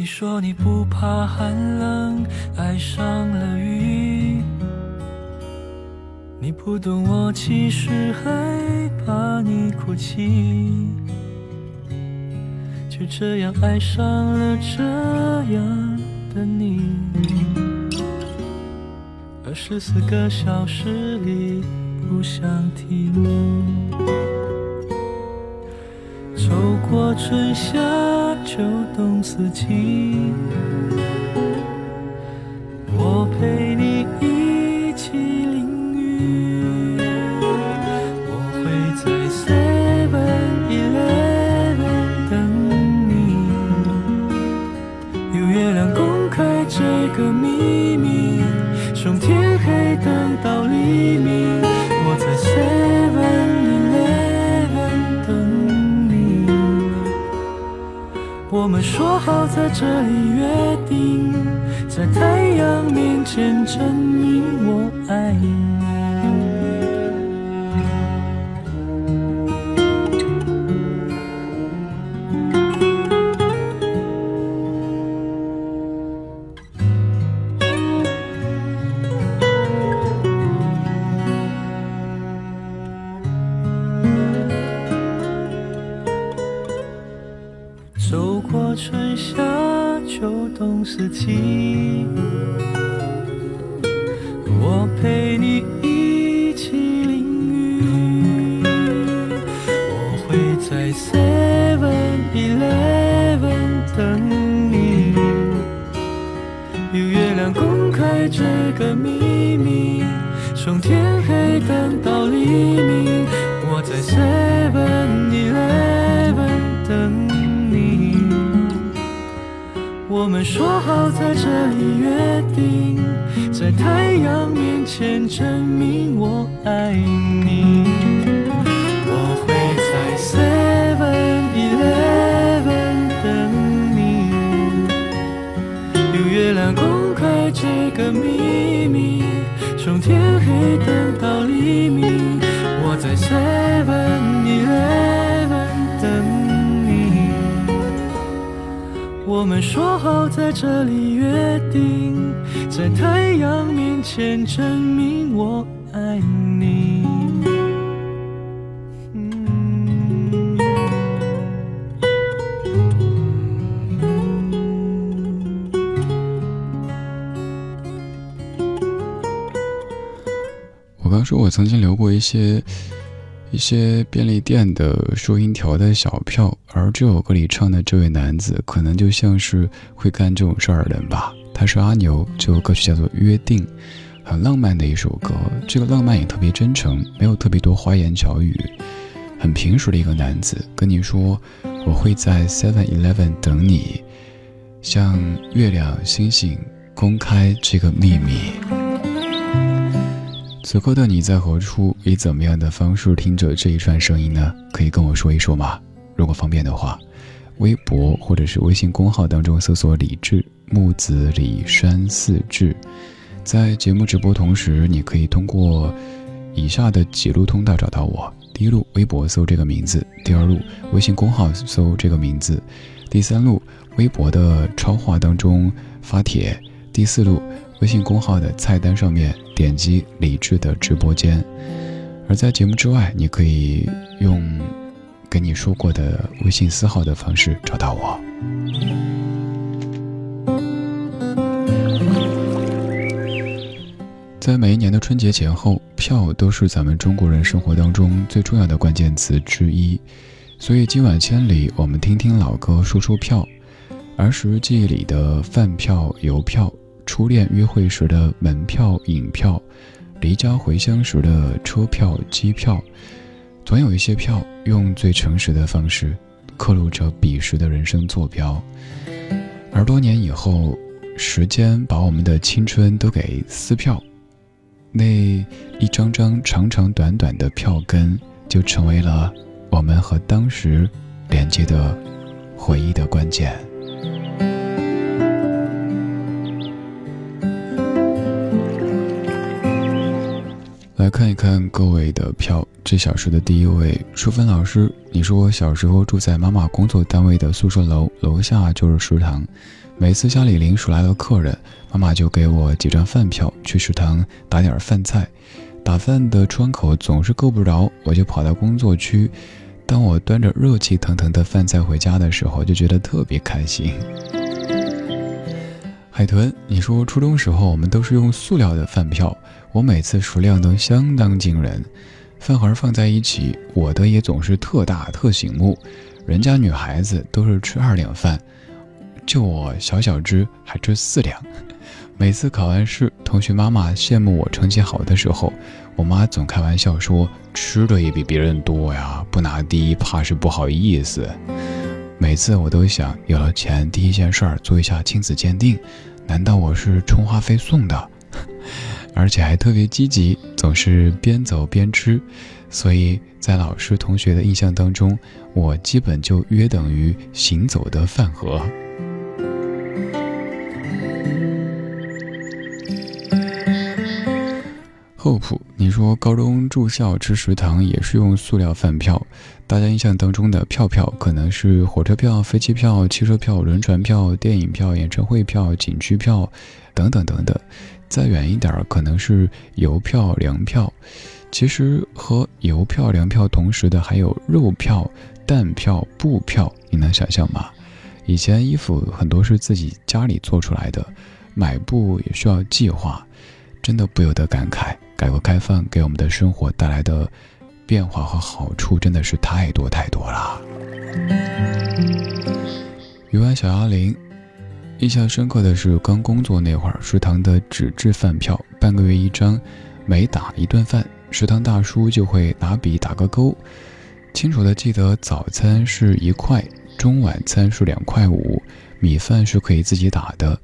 你说你不怕寒冷，爱上了雨。你不懂我其实害怕你哭泣，就这样爱上了这样的你。二十四个小时里不想停，走过春夏秋冬四季，我们说好在这里约定，在太阳面前证明我爱你。说好在这里约定，在太阳面前证明我爱你。我会在 Seven Eleven 等你，有月亮公开这个秘密，从天黑等到黎明。我们说好在这里约定，在太阳面前证明我爱你。嗯我刚说，我曾经留过一些一些便利店的收银条的小票，而这首歌里唱的这位男子，可能就像是会干这种事儿的人吧。他是阿牛，这首歌曲叫做《约定》，很浪漫的一首歌。这个浪漫也特别真诚，没有特别多花言巧语，很平实的一个男子跟你说：“我会在 Seven Eleven 等你，向月亮、星星公开这个秘密。”此刻的你在何处？以怎么样的方式听着这一串声音呢？可以跟我说一说吗？如果方便的话，微博或者是微信公号当中搜索“李志木子李山四志”。在节目直播同时，你可以通过以下的几路通道找到我。第一路微博搜这个名字，第二路微信公号搜这个名字，第三路微博的超话当中发帖，第四路微信公号的菜单上面点击李智的直播间。而在节目之外，你可以用跟你说过的微信私号的方式找到我。在每一年的春节前后，票都是咱们中国人生活当中最重要的关键词之一。所以今晚千里，我们听听老歌，说说票。儿时记忆里的饭票、邮票，初恋约会时的门票、影票，离家回乡时的车票、机票，总有一些票用最诚实的方式刻录着彼时的人生坐标。而多年以后，时间把我们的青春都给撕票。那一张张长长短短的票根，就成为了我们和当时连接的回忆的关键。来看一看各位的票。这小时的第一位，淑芬老师，你说我小时候住在妈妈工作单位的宿舍楼，楼下就是食堂。每次家里临时来了客人，妈妈就给我几张饭票，去食堂打点饭菜。打饭的窗口总是够不着，我就跑到工作区。当我端着热气腾腾的饭菜回家的时候，就觉得特别开心。海豚，你说初中时候我们都是用塑料的饭票，我每次食量都相当惊人，饭盒放在一起，我的也总是特大特醒目，人家女孩子都是吃二两饭。就我小小只还吃四两，每次考完试，同学妈妈羡慕我成绩好的时候，我妈总开玩笑说：“吃的也比别人多呀，不拿第一怕是不好意思。”每次我都想，有了钱，第一件事儿做一下亲子鉴定，难道我是充话费送的？而且还特别积极，总是边走边吃，所以在老师同学的印象当中，我基本就约等于行走的饭盒。厚朴，你说高中住校吃食堂也是用塑料饭票，大家印象当中的票票可能是火车票、飞机票、汽车票、轮船票、电影票、演唱会票、景区票，等等等等。再远一点，可能是邮票、粮票。其实和邮票、粮票同时的还有肉票、蛋票、布票，你能想象吗？以前衣服很多是自己家里做出来的，买布也需要计划，真的不由得感慨。改革开放给我们的生活带来的变化和好处真的是太多太多了。鱼丸小鸭铃，印象深刻的是刚工作那会儿，食堂的纸质饭票半个月一张，每打一顿饭，食堂大叔就会拿笔打个勾。清楚的记得早餐是一块，中晚餐是两块五，米饭是可以自己打的。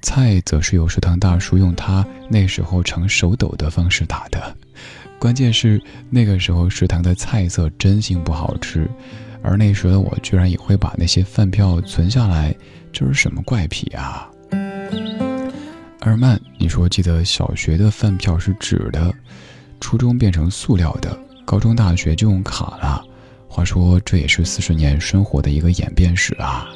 菜则是由食堂大叔用他那时候常手抖的方式打的，关键是那个时候食堂的菜色真心不好吃，而那时的我居然也会把那些饭票存下来，这是什么怪癖啊？二曼，你说记得小学的饭票是纸的，初中变成塑料的，高中大学就用卡了。话说这也是四十年生活的一个演变史啊。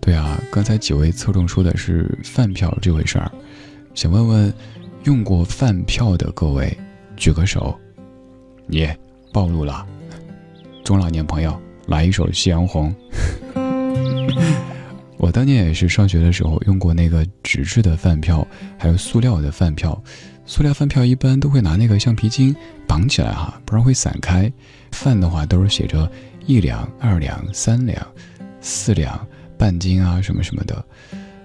对啊，刚才几位侧重说的是饭票这回事儿，想问问用过饭票的各位举个手，你暴露了，中老年朋友来一首《夕阳红》。我当年也是上学的时候用过那个纸质的饭票，还有塑料的饭票。塑料饭票一般都会拿那个橡皮筋绑起来哈，不然会散开。饭的话都是写着一两、二两、三两、四两。半斤啊，什么什么的，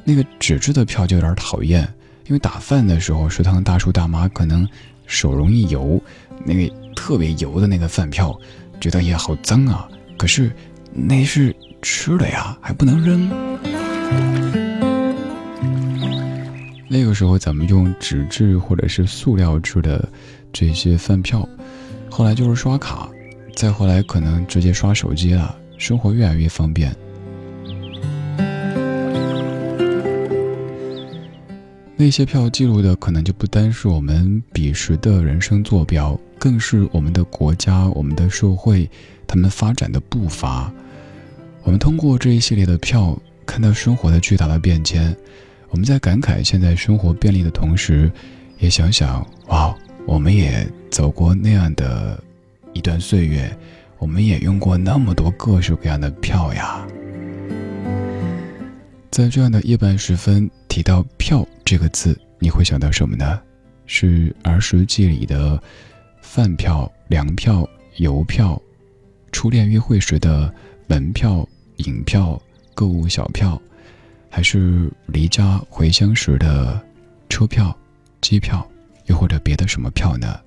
那个纸质的票就有点讨厌，因为打饭的时候，食堂大叔大妈可能手容易油，那个特别油的那个饭票，觉得也好脏啊。可是那是吃的呀，还不能扔。那个时候咱们用纸质或者是塑料制的这些饭票，后来就是刷卡，再后来可能直接刷手机了，生活越来越方便。那些票记录的可能就不单是我们彼时的人生坐标，更是我们的国家、我们的社会，他们发展的步伐。我们通过这一系列的票，看到生活的巨大的变迁。我们在感慨现在生活便利的同时，也想想，哇，我们也走过那样的一段岁月，我们也用过那么多各式各样的票呀。在这样的夜半时分，提到“票”这个字，你会想到什么呢？是儿时记忆里的饭票、粮票、邮票，初恋约会时的门票、影票、购物小票。还是离家回乡时的车票、机票，又或者别的什么票呢？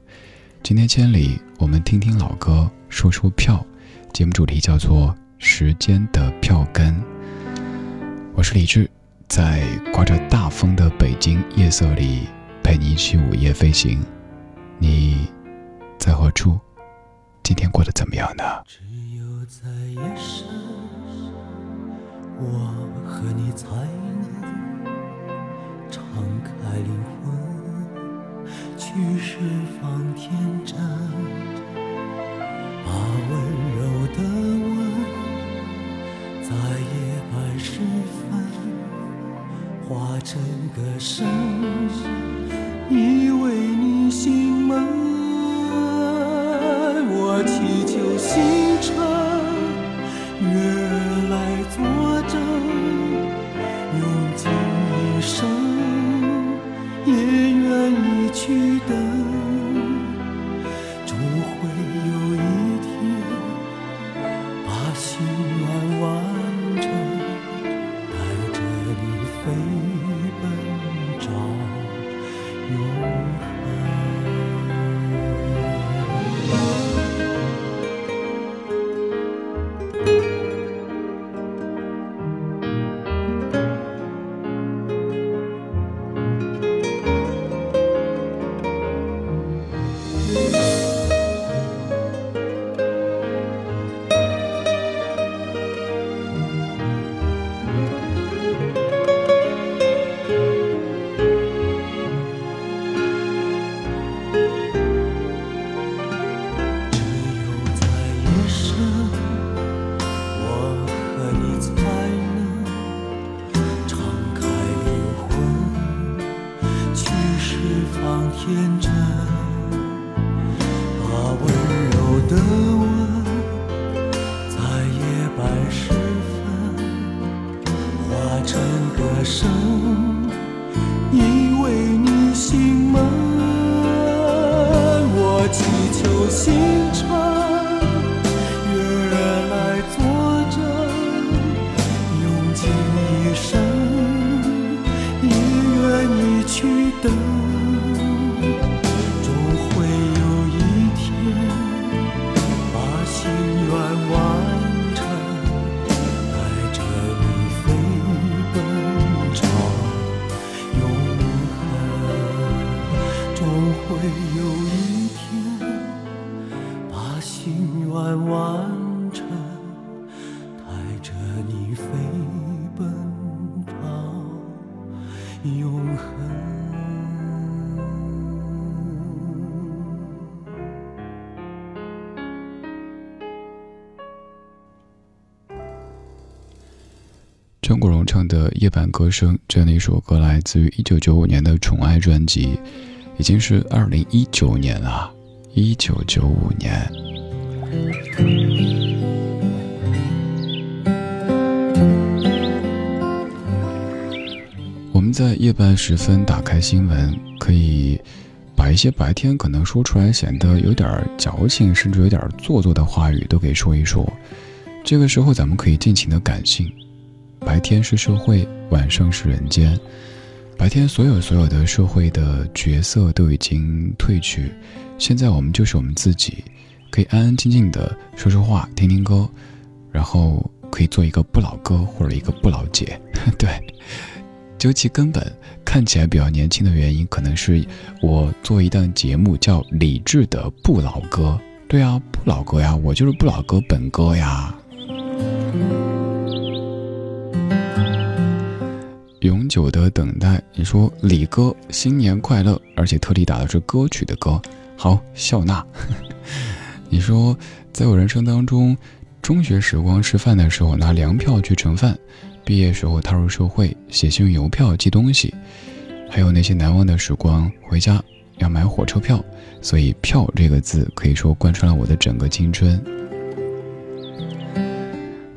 今天千里，我们听听老歌，说说票。节目主题叫做《时间的票根》。我是李志，在刮着大风的北京夜色里，陪你一起午夜飞行。你在何处？今天过得怎么样呢？只有在夜深，我。和你才能敞开灵魂，去释放天真，把温柔的吻，在夜半时分化成歌声，《夜半歌声》这样的一首歌，来自于一九九五年的《宠爱》专辑，已经是二零一九年了。一九九五年，我们在夜半时分打开新闻，可以把一些白天可能说出来显得有点矫情，甚至有点做作的话语都给说一说。这个时候，咱们可以尽情的感性。白天是社会，晚上是人间。白天所有所有的社会的角色都已经褪去，现在我们就是我们自己，可以安安静静的说说话，听听歌，然后可以做一个不老哥或者一个不老姐。对，究其根本，看起来比较年轻的原因，可能是我做一档节目叫《理智的不老哥》。对啊，不老哥呀，我就是不老哥本哥呀。永久的等待。你说李哥新年快乐，而且特地打的是歌曲的歌。好，笑纳。你说在我人生当中，中学时光吃饭的时候拿粮票去盛饭，毕业时候踏入社会写信用邮票寄东西，还有那些难忘的时光，回家要买火车票。所以“票”这个字可以说贯穿了我的整个青春。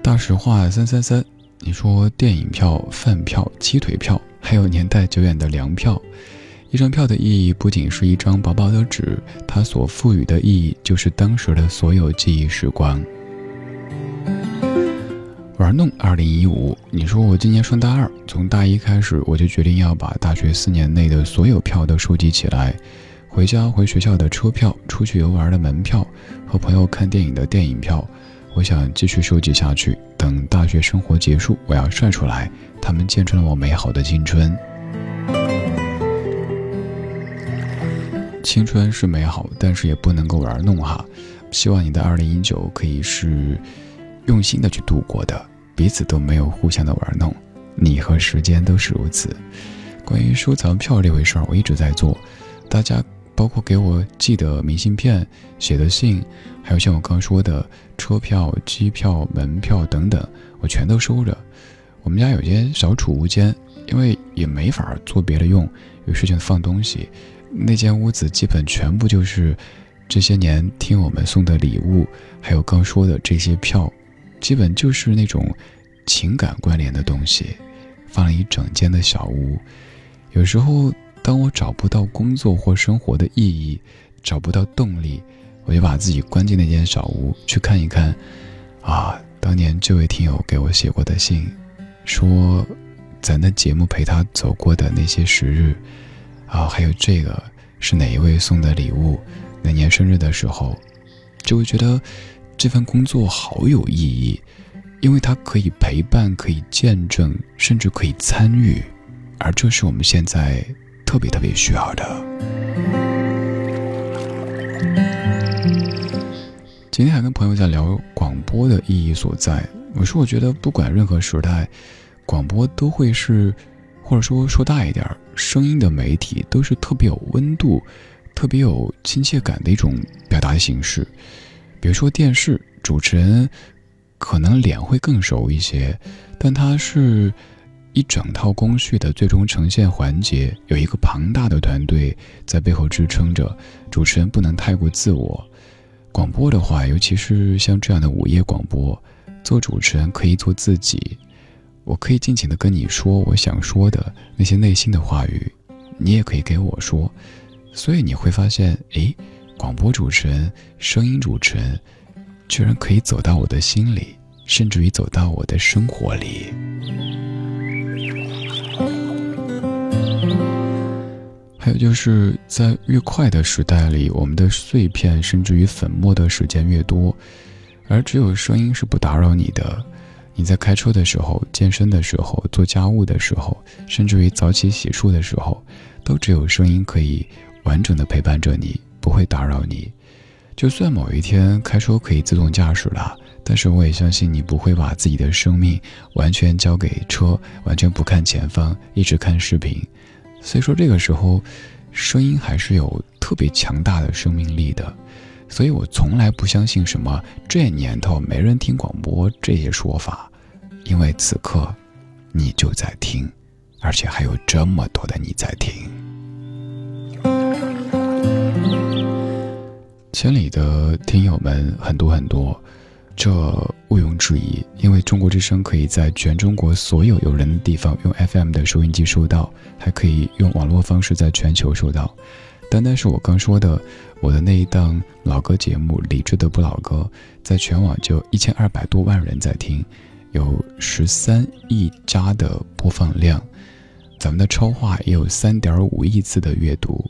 大实话三三三，你说电影票、饭票、鸡腿票，还有年代久远的粮票。一张票的意义不仅是一张薄薄的纸，它所赋予的意义就是当时的所有记忆时光。玩弄二零一五，你说我今年上大二，从大一开始我就决定要把大学四年内的所有票都收集起来。回家回学校的车票，出去游玩的门票，和朋友看电影的电影票，我想继续收集下去。等大学生活结束，我要晒出来，他们见证了我美好的青春。青春是美好，但是也不能够玩弄哈。希望你的二零一九可以是用心的去度过的，彼此都没有互相的玩弄，你和时间都是如此。关于收藏票这回事儿，我一直在做，大家。包括给我寄的明信片、写的信，还有像我刚说的车票、机票、门票等等，我全都收着。我们家有间小储物间，因为也没法做别的用，有事情放东西。那间屋子基本全部就是这些年听我们送的礼物，还有刚说的这些票，基本就是那种情感关联的东西，放了一整间的小屋。有时候。当我找不到工作或生活的意义，找不到动力，我就把自己关进那间小屋，去看一看，啊，当年这位听友给我写过的信，说，咱的节目陪他走过的那些时日，啊，还有这个是哪一位送的礼物，哪年生日的时候，就会觉得这份工作好有意义，因为它可以陪伴，可以见证，甚至可以参与，而这是我们现在。特别特别需要的。今天还跟朋友在聊广播的意义所在。我说，我觉得不管任何时代，广播都会是，或者说说大一点，声音的媒体都是特别有温度、特别有亲切感的一种表达形式。比如说电视主持人，可能脸会更熟一些，但他是。一整套工序的最终呈现环节，有一个庞大的团队在背后支撑着。主持人不能太过自我。广播的话，尤其是像这样的午夜广播，做主持人可以做自己。我可以尽情的跟你说我想说的那些内心的话语，你也可以给我说。所以你会发现，诶，广播主持人、声音主持人，居然可以走到我的心里，甚至于走到我的生活里。还有就是在越快的时代里，我们的碎片甚至于粉末的时间越多，而只有声音是不打扰你的。你在开车的时候、健身的时候、做家务的时候，甚至于早起洗漱的时候，都只有声音可以完整的陪伴着你，不会打扰你。就算某一天开车可以自动驾驶了，但是我也相信你不会把自己的生命完全交给车，完全不看前方，一直看视频。所以说，这个时候，声音还是有特别强大的生命力的。所以我从来不相信什么这年头没人听广播这些说法，因为此刻，你就在听，而且还有这么多的你在听。千里的听友们很多很多。这毋庸置疑，因为中国之声可以在全中国所有有人的地方用 FM 的收音机收到，还可以用网络方式在全球收到。单单是我刚说的，我的那一档老歌节目《理智的不老歌》，在全网就一千二百多万人在听，有十三亿加的播放量，咱们的超话也有三点五亿次的阅读，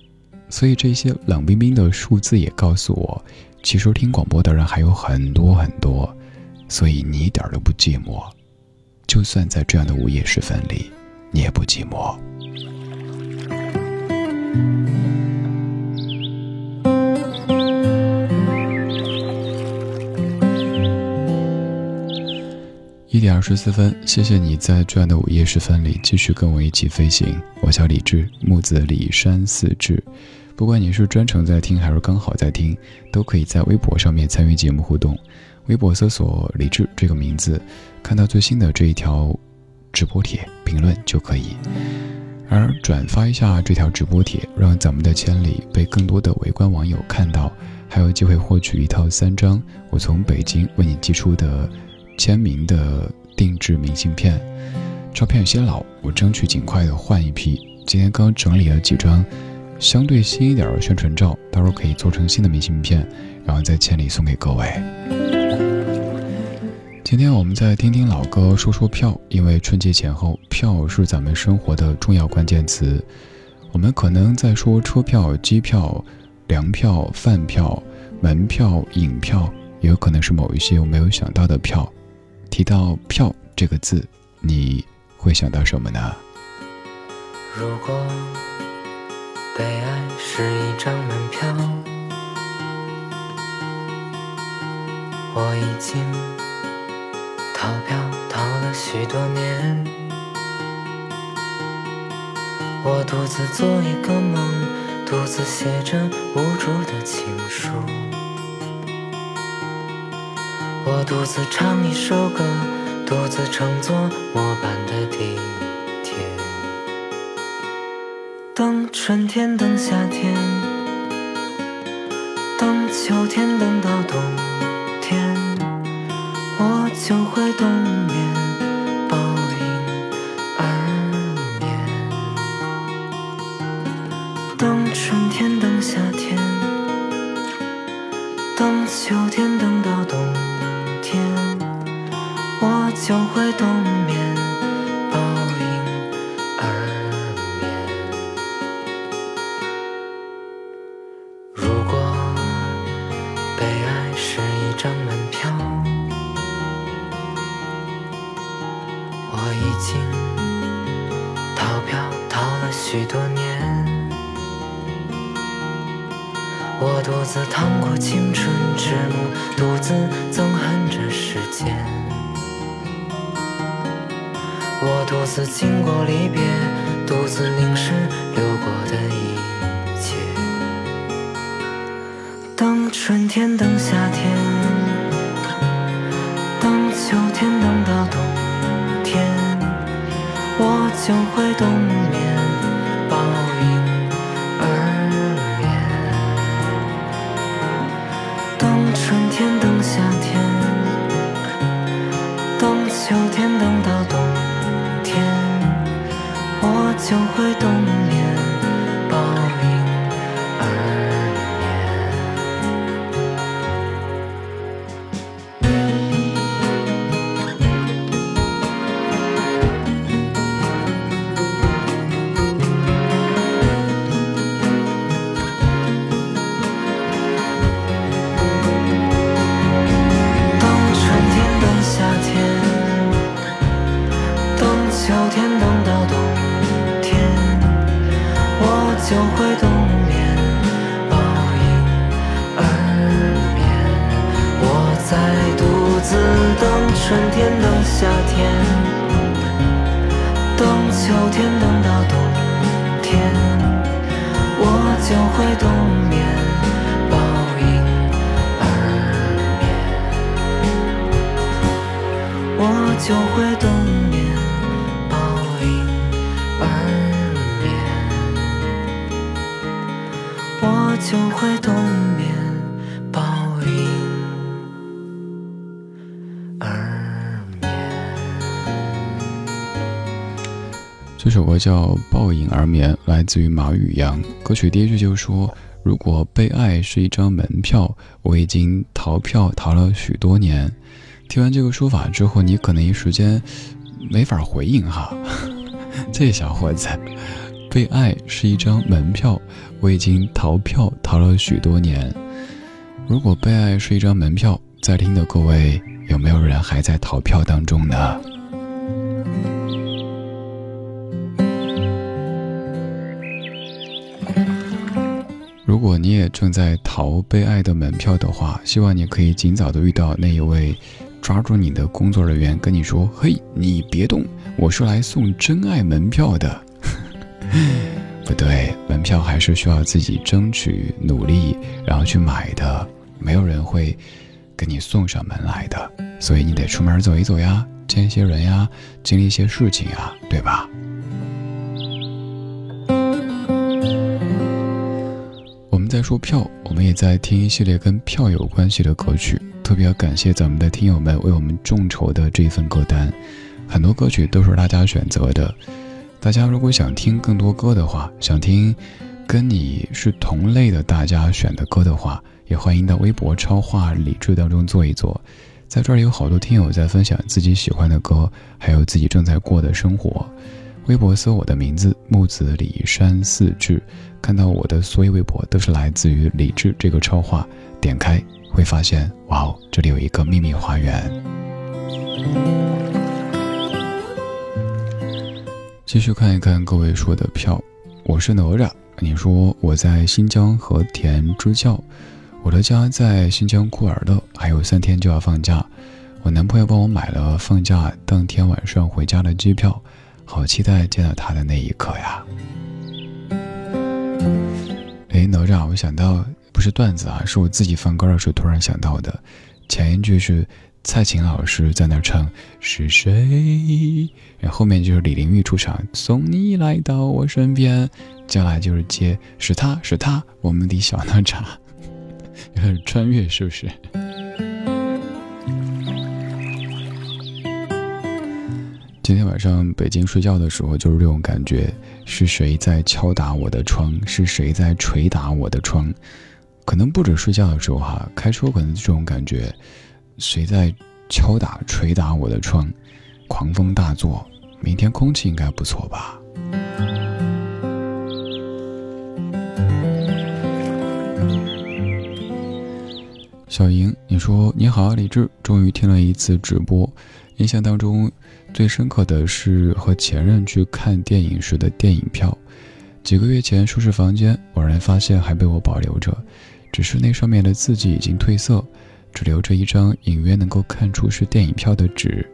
所以这些冷冰冰的数字也告诉我。其实听广播的人还有很多很多，所以你一点都不寂寞。就算在这样的午夜时分里，你也不寂寞。一点二十四分，谢谢你在这样的午夜时分里继续跟我一起飞行。我叫李志，木子李山四志。不管你是专程在听还是刚好在听，都可以在微博上面参与节目互动。微博搜索“李志”这个名字，看到最新的这一条直播帖评论就可以。而转发一下这条直播帖，让咱们的千里被更多的围观网友看到，还有机会获取一套三张我从北京为你寄出的。签名的定制明信片，照片有些老，我争取尽快的换一批。今天刚整理了几张相对新一点的宣传照，到时候可以做成新的明信片，然后在千里送给各位。今天我们再听听老歌，说说票，因为春节前后，票是咱们生活的重要关键词。我们可能在说车票、机票、粮票、饭票、门票、影票，也有可能是某一些我没有想到的票。提到“票”这个字，你会想到什么呢？如果被爱是一张门票，我已经逃票逃了许多年。我独自做一个梦，独自写着无助的情书。我独自唱一首歌，独自乘坐末班的地铁春天，等夏天，等秋天，等到冬天，我就会冬眠，这首歌叫《抱影而眠》，来自于马宇阳。歌曲第一句就说：“如果被爱是一张门票，我已经逃票逃了许多年。”听完这个说法之后，你可能一时间没法回应哈。这小伙子。被爱是一张门票，我已经逃票逃了许多年。如果被爱是一张门票，在听的各位，有没有人还在逃票当中呢？如果你也正在逃被爱的门票的话，希望你可以尽早的遇到那一位抓住你的工作人员，跟你说：“嘿，你别动，我是来送真爱门票的。”不对，门票还是需要自己争取、努力，然后去买的。没有人会给你送上门来的，所以你得出门走一走呀，见一些人呀，经历一些事情呀，对吧？在说票，我们也在听一系列跟票有关系的歌曲。特别要感谢咱们的听友们为我们众筹的这一份歌单，很多歌曲都是大家选择的。大家如果想听更多歌的话，想听跟你是同类的大家选的歌的话，也欢迎到微博超话理智当中做一做。在这儿有好多听友在分享自己喜欢的歌，还有自己正在过的生活。微博搜我的名字木子李山四志，看到我的所有微博都是来自于李智这个超话，点开会发现，哇哦，这里有一个秘密花园。继续看一看各位说的票，我是哪吒。你说我在新疆和田支教，我的家在新疆库尔勒，还有三天就要放假。我男朋友帮我买了放假当天晚上回家的机票，好期待见到他的那一刻呀！哎，哪吒，我想到不是段子啊，是我自己放歌的时候突然想到的，前一句是。蔡琴老师在那唱是谁，然后后面就是李玲玉出场，送你来到我身边，接下来就是接是他是他，我们的小哪吒，有 点穿越是不是？今天晚上北京睡觉的时候就是这种感觉，是谁在敲打我的窗？是谁在捶打我的窗？可能不止睡觉的时候哈，开车可能这种感觉。谁在敲打、捶打我的窗？狂风大作，明天空气应该不错吧？小莹，你说你好，李志，终于听了一次直播。印象当中最深刻的是和前任去看电影时的电影票。几个月前收拾房间，偶然发现还被我保留着，只是那上面的字迹已经褪色。只留着一张隐约能够看出是电影票的纸，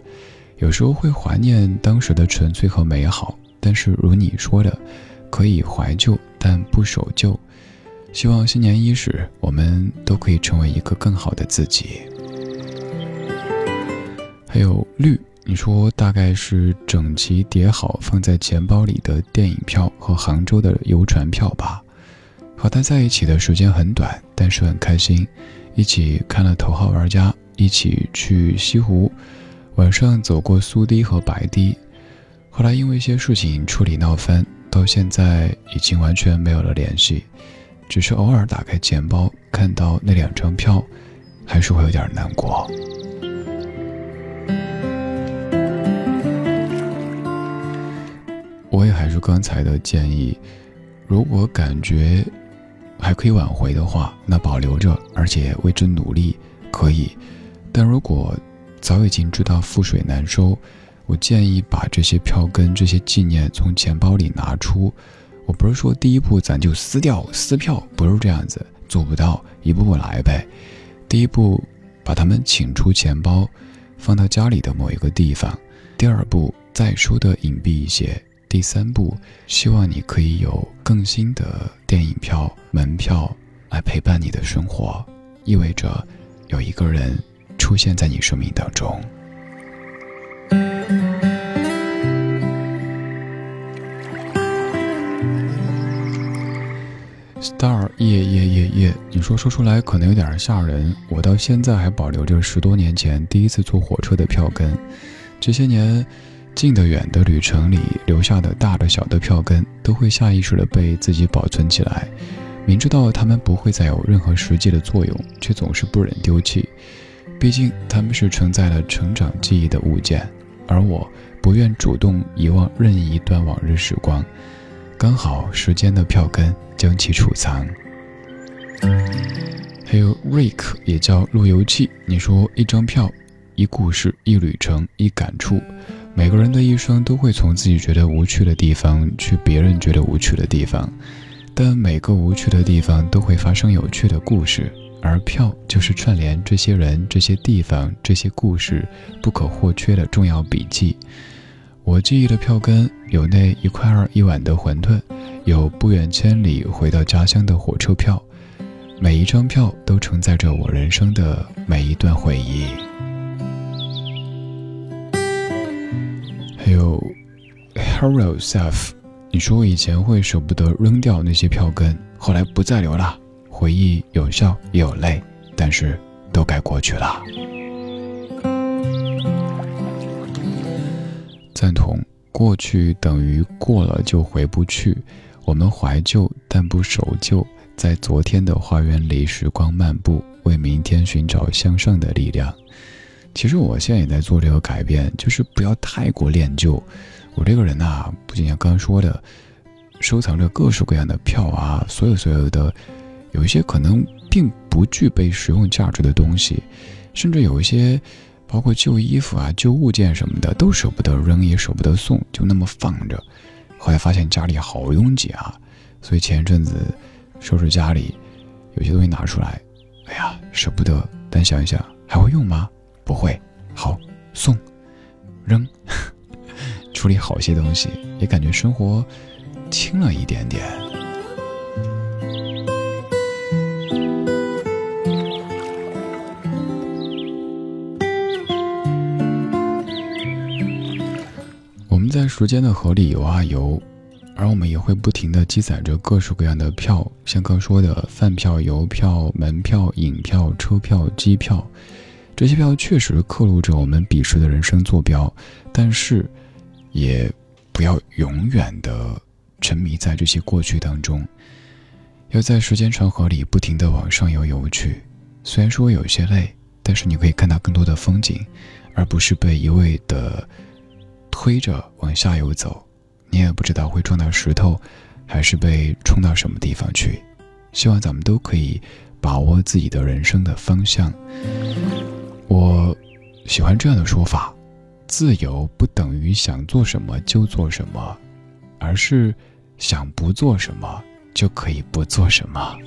有时候会怀念当时的纯粹和美好，但是如你说的，可以怀旧但不守旧。希望新年伊始，我们都可以成为一个更好的自己。还有绿，你说大概是整齐叠好放在钱包里的电影票和杭州的游船票吧？和他在一起的时间很短，但是很开心。一起看了《头号玩家》，一起去西湖，晚上走过苏堤和白堤。后来因为一些事情处理闹翻，到现在已经完全没有了联系。只是偶尔打开钱包，看到那两张票，还是会有点难过。我也还是刚才的建议，如果感觉。还可以挽回的话，那保留着，而且为之努力，可以。但如果早已经知道覆水难收，我建议把这些票根、这些纪念从钱包里拿出。我不是说第一步咱就撕掉撕票，不是这样子，做不到，一步步来呗。第一步，把他们请出钱包，放到家里的某一个地方。第二步，再收的隐蔽一些。第三步，希望你可以有更新的电影票、门票来陪伴你的生活，意味着有一个人出现在你生命当中。Star 夜夜夜夜，你说说出来可能有点吓人，我到现在还保留着十多年前第一次坐火车的票根，这些年。近的远的旅程里留下的大的小的票根，都会下意识的被自己保存起来。明知道它们不会再有任何实际的作用，却总是不忍丢弃。毕竟它们是承载了成长记忆的物件，而我不愿主动遗忘任意一段往日时光。刚好时间的票根将其储藏。还有 Rick 也叫路由器，你说一张票，一故事，一旅程，一感触。每个人的一生都会从自己觉得无趣的地方去别人觉得无趣的地方，但每个无趣的地方都会发生有趣的故事，而票就是串联这些人、这些地方、这些故事不可或缺的重要笔记。我记忆的票根有那一块二一碗的馄饨，有不远千里回到家乡的火车票，每一张票都承载着我人生的每一段回忆。还有，Hero Self，你说我以前会舍不得扔掉那些票根，后来不再留了。回忆有笑也有泪，但是都该过去了。赞同，过去等于过了就回不去。我们怀旧，但不守旧，在昨天的花园里时光漫步，为明天寻找向上的力量。其实我现在也在做这个改变，就是不要太过恋旧。我这个人呐，不仅像刚刚说的，收藏着各式各样的票啊，所有所有的。有一些可能并不具备实用价值的东西，甚至有一些，包括旧衣服啊、旧物件什么的，都舍不得扔，也舍不得送，就那么放着。后来发现家里好拥挤啊，所以前一阵子收拾家里，有些东西拿出来，哎呀，舍不得。但想一想，还会用吗？不会。好，送，扔，处理好些东西，也感觉生活轻了一点点。我们在时间的河里游啊游，而我们也会不停的积攒着各式各样的票，像刚说的饭票、邮票、门票、影票、车票、机票，这些票确实刻录着我们彼时的人生坐标，但是，也不要永远的沉迷在这些过去当中，要在时间长河里不停地往上游游去。虽然说有些累，但是你可以看到更多的风景，而不是被一味的。推着往下游走，你也不知道会撞到石头，还是被冲到什么地方去。希望咱们都可以把握自己的人生的方向。我喜欢这样的说法：自由不等于想做什么就做什么，而是想不做什么就可以不做什么。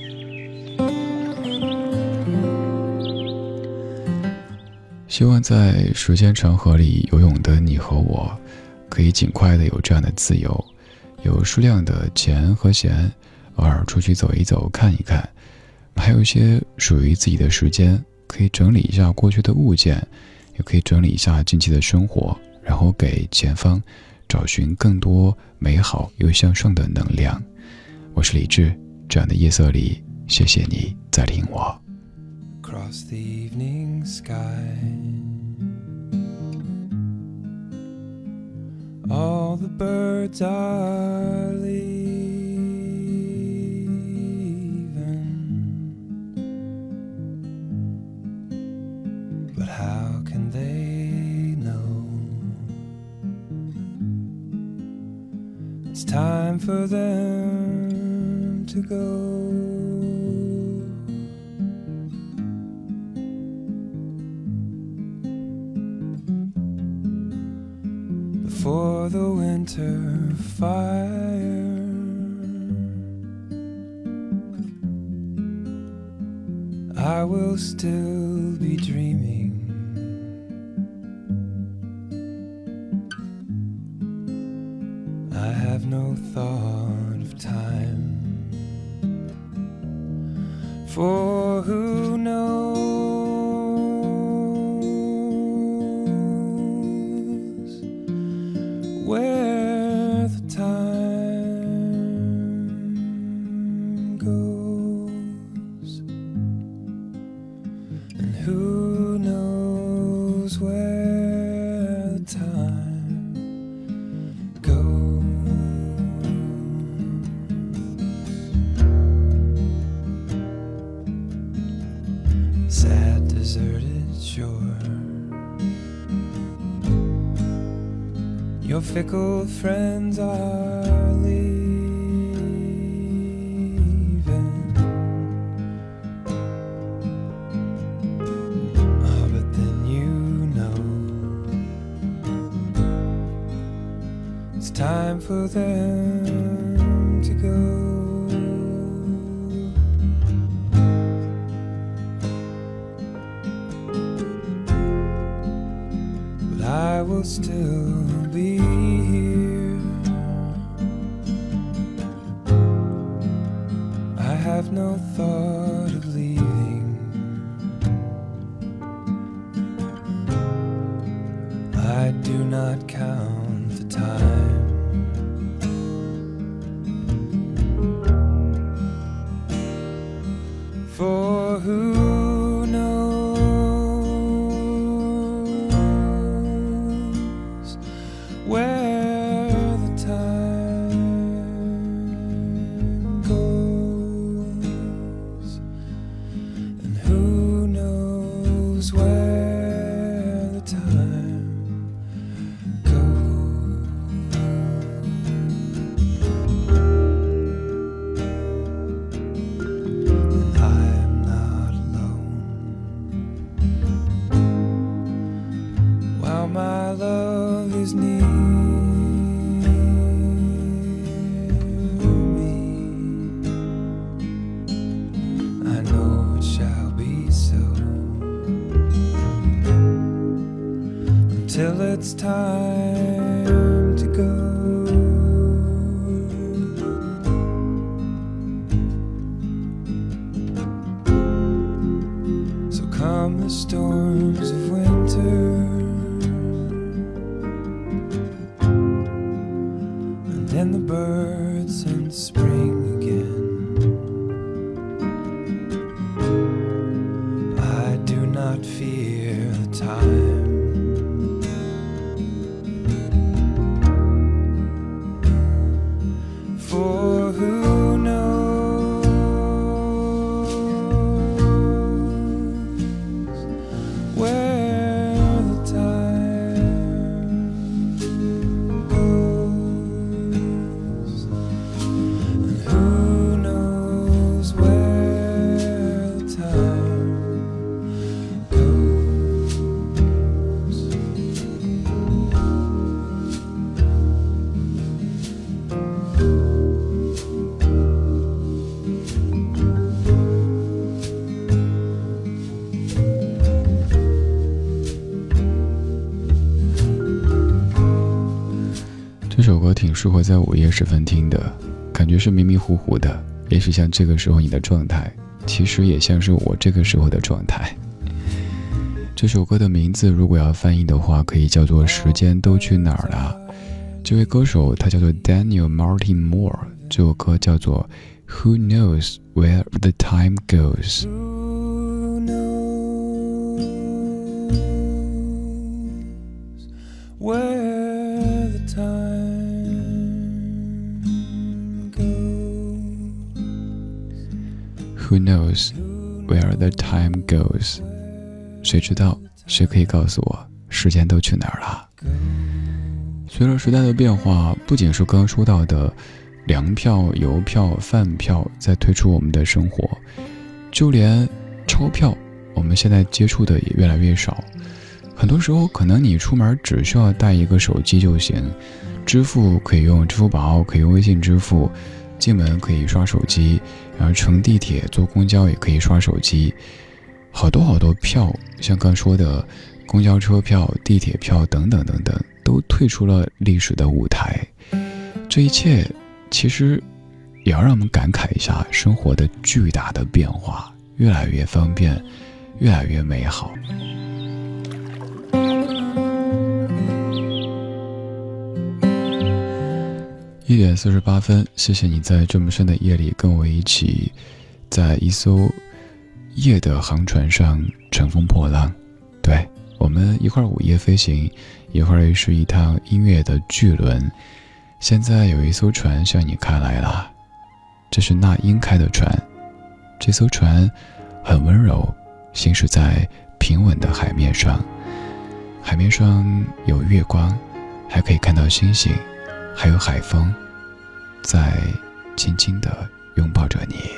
希望在时间长河里游泳的你和我，可以尽快的有这样的自由，有数量的钱和闲，偶尔出去走一走、看一看，还有一些属于自己的时间，可以整理一下过去的物件，也可以整理一下近期的生活，然后给前方找寻更多美好又向上的能量。我是李志，这样的夜色里，谢谢你在听我。Cross the evening sky. All the birds are leaving, time for them to go. It's time to go. So come the storms 适合在午夜时分听的，感觉是迷迷糊糊的，也许像这个时候你的状态，其实也像是我这个时候的状态。这首歌的名字如果要翻译的话，可以叫做《时间都去哪儿了》。这位歌手他叫做 Daniel Martin Moore，这首歌叫做《Who Knows Where the Time Goes》。Well Who knows where the time goes？谁知道？谁可以告诉我时间都去哪儿了？随着时代的变化，不仅是刚刚说到的粮票、邮票、饭票在退出我们的生活，就连钞票，我们现在接触的也越来越少。很多时候，可能你出门只需要带一个手机就行，支付可以用支付宝，可以用微信支付，进门可以刷手机，然后乘地铁、坐公交也可以刷手机。好多好多票，像刚说的公交车票、地铁票等等等等，都退出了历史的舞台。这一切其实也要让我们感慨一下生活的巨大的变化，越来越方便，越来越美好。一点四十八分，谢谢你在这么深的夜里跟我一起，在一艘夜的航船上乘风破浪。对我们一块儿午夜飞行，一会儿是一趟音乐的巨轮。现在有一艘船向你开来了，这是那英开的船。这艘船很温柔，行驶在平稳的海面上，海面上有月光，还可以看到星星，还有海风，在轻轻地拥抱着你。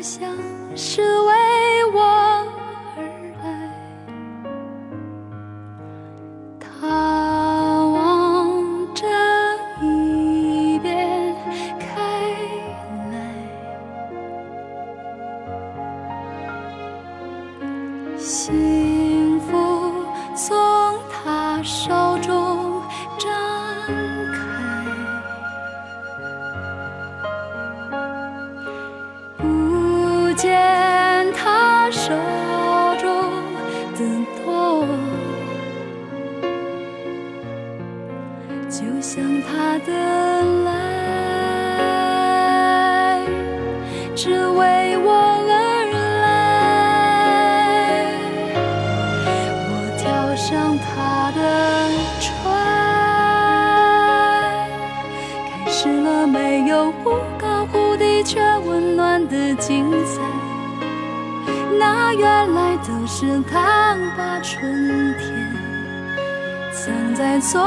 想是为开始了没有忽高忽低却温暖的精彩。那原来都是他把春天。藏在从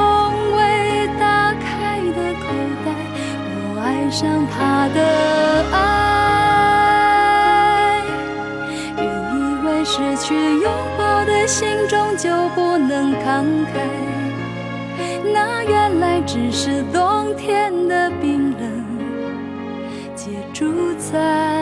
未打开的口袋，我爱上他的爱，原以为失去拥抱的心终究不能慷慨，那原来只是冬天的冰冷，结住在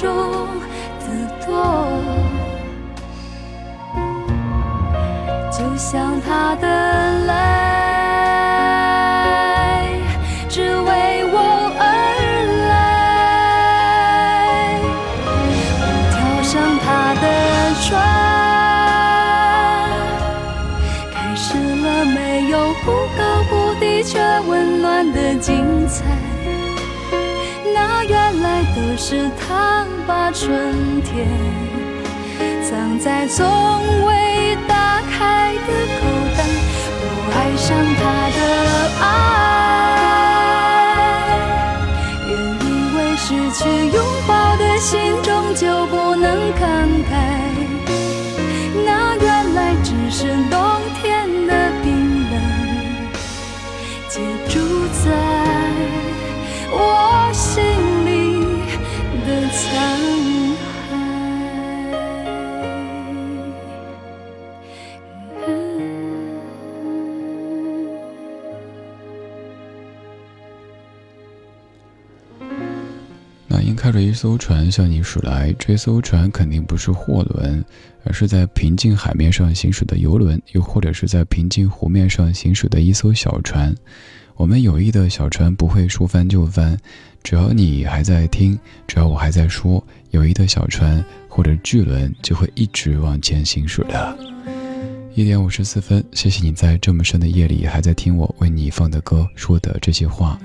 中春天。藏在从未打开的口袋，我爱上他的着一艘船向你驶来，这艘船肯定不是货轮，而是在平静海面上行驶的游轮，又或者是在平静湖面上行驶的一艘小船。我们友谊的小船不会说翻就翻，只要你还在听，只要我还在说，友谊的小船或者巨轮就会一直往前行驶的。一点五十四分，谢谢你在这么深的夜里还在听我为你放的歌说的这些话。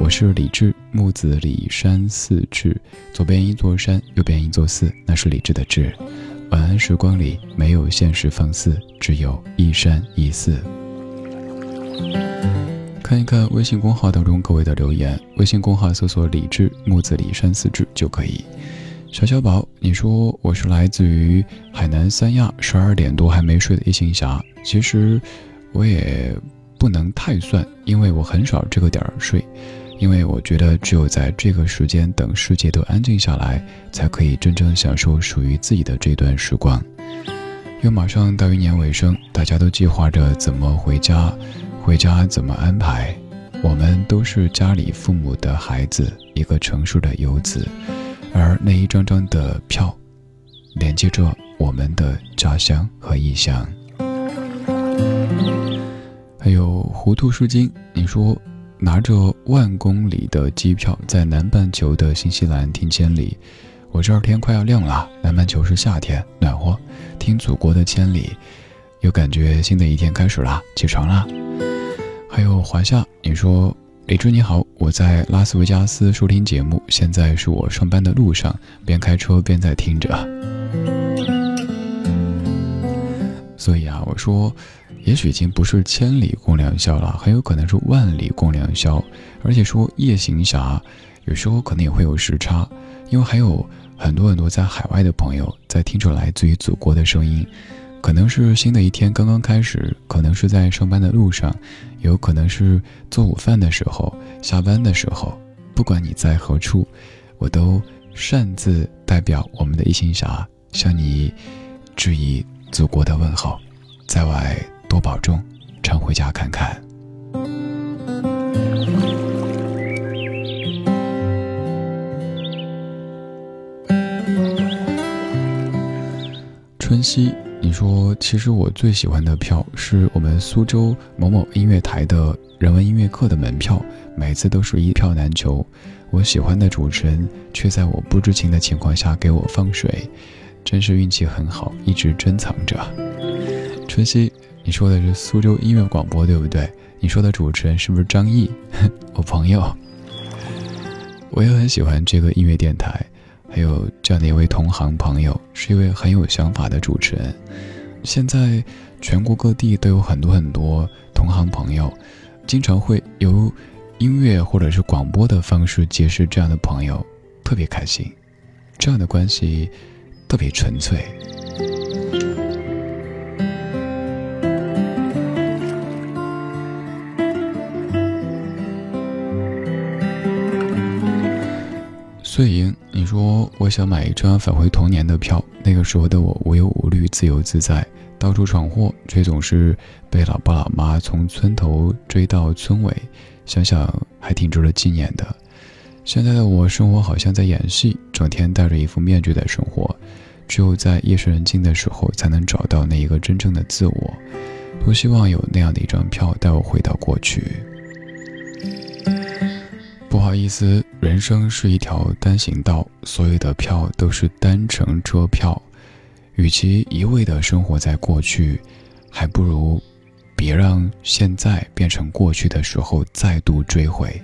我是李志，木子李山寺志，左边一座山，右边一座寺，那是李志的志。晚安时光里没有现实放肆，只有一山一寺。看一看微信公号当中各位的留言，微信公号搜索“李志木子李山寺志”就可以。小小宝，你说我是来自于海南三亚，十二点多还没睡的夜行侠。其实我也不能太算，因为我很少这个点儿睡，因为我觉得只有在这个时间等世界都安静下来，才可以真正享受属于自己的这段时光。又马上到一年尾声，大家都计划着怎么回家，回家怎么安排。我们都是家里父母的孩子，一个成熟的游子，而那一张张的票，连接着我们的家乡和异乡。还有糊涂诗经，你说拿着万公里的机票，在南半球的新西兰听千里。我这儿天快要亮了，南半球是夏天，暖和。听祖国的千里，又感觉新的一天开始啦，起床啦。还有华夏，你说李志你好，我在拉斯维加斯收听节目，现在是我上班的路上，边开车边在听着。所以啊，我说，也许已经不是千里共良宵了，很有可能是万里共良宵。而且说夜行侠，有时候可能也会有时差，因为还有。很多很多在海外的朋友在听着来自于祖国的声音，可能是新的一天刚刚开始，可能是在上班的路上，有可能是做午饭的时候、下班的时候。不管你在何处，我都擅自代表我们的一心侠向你致以祖国的问候，在外多保重，常回家看看。春熙，你说，其实我最喜欢的票是我们苏州某某音乐台的人文音乐课的门票，每次都是一票难求。我喜欢的主持人却在我不知情的情况下给我放水，真是运气很好，一直珍藏着。春熙，你说的是苏州音乐广播对不对？你说的主持人是不是张毅？我朋友，我也很喜欢这个音乐电台。还有这样的一位同行朋友，是一位很有想法的主持人。现在全国各地都有很多很多同行朋友，经常会由音乐或者是广播的方式结识这样的朋友，特别开心。这样的关系特别纯粹。碎银，说我想买一张返回童年的票。那个时候的我无忧无虑、自由自在，到处闯祸，却总是被老爸老妈从村头追到村尾。想想还挺值得纪念的。现在的我生活好像在演戏，整天戴着一副面具在生活，只有在夜深人静的时候才能找到那一个真正的自我。多希望有那样的一张票带我回到过去。不好意思，人生是一条单行道，所有的票都是单程车票。与其一味的生活在过去，还不如别让现在变成过去的时候再度追回。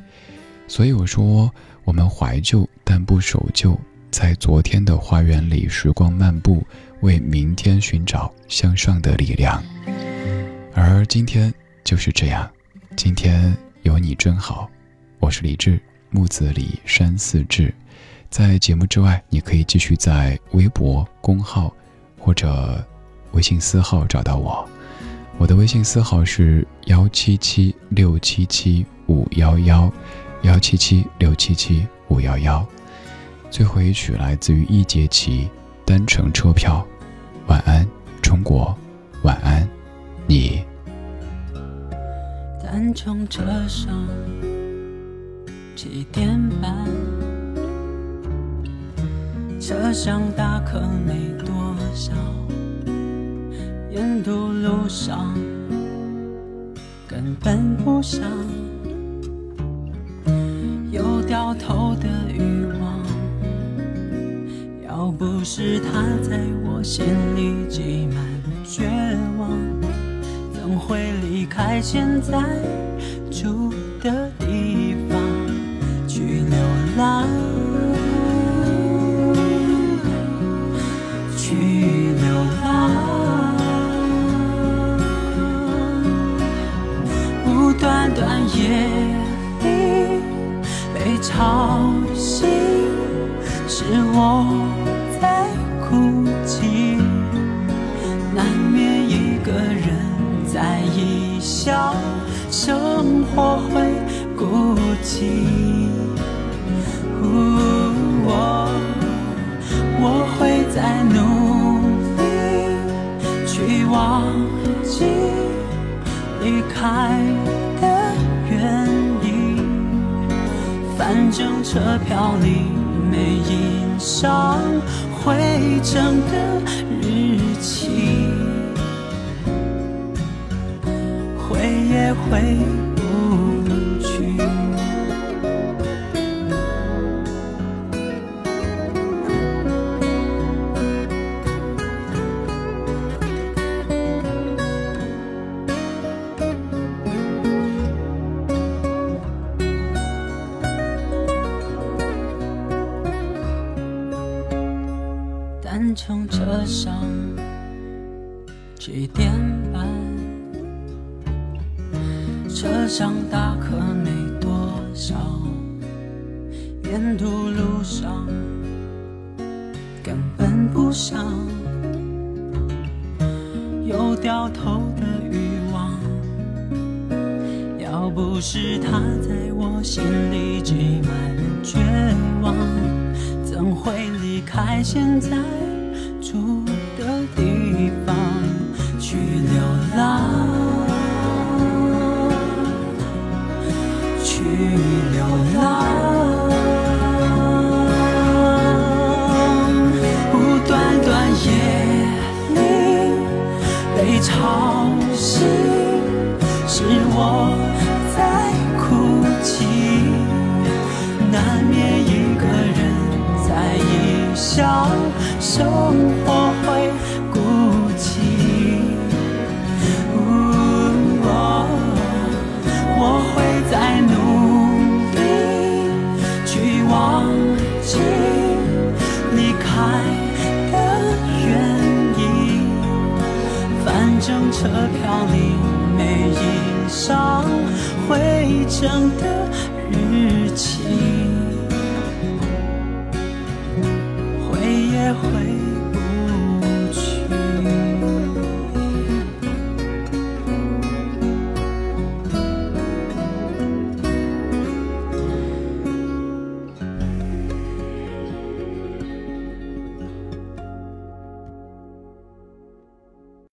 所以我说，我们怀旧但不守旧，在昨天的花园里时光漫步，为明天寻找向上的力量。而今天就是这样，今天有你真好。我是李志，木子李山寺志。在节目之外，你可以继续在微博公号或者微信私号找到我。我的微信私号是幺七七六七七五幺幺幺七七六七七五幺幺。最后一曲来自于易杰奇，《单程车票》。晚安，中国。晚安，你。单程车上。七点半，车厢大客没多少，沿途路上根本不想有掉头的欲望。要不是他在我心里挤满绝望，怎会离开现在好心是我。车票里没印上回程的日期，回也回沿途路上根本不想有掉头的欲望。要不是他在我心里挤满绝望，怎会离开现在车票里每一张回程的。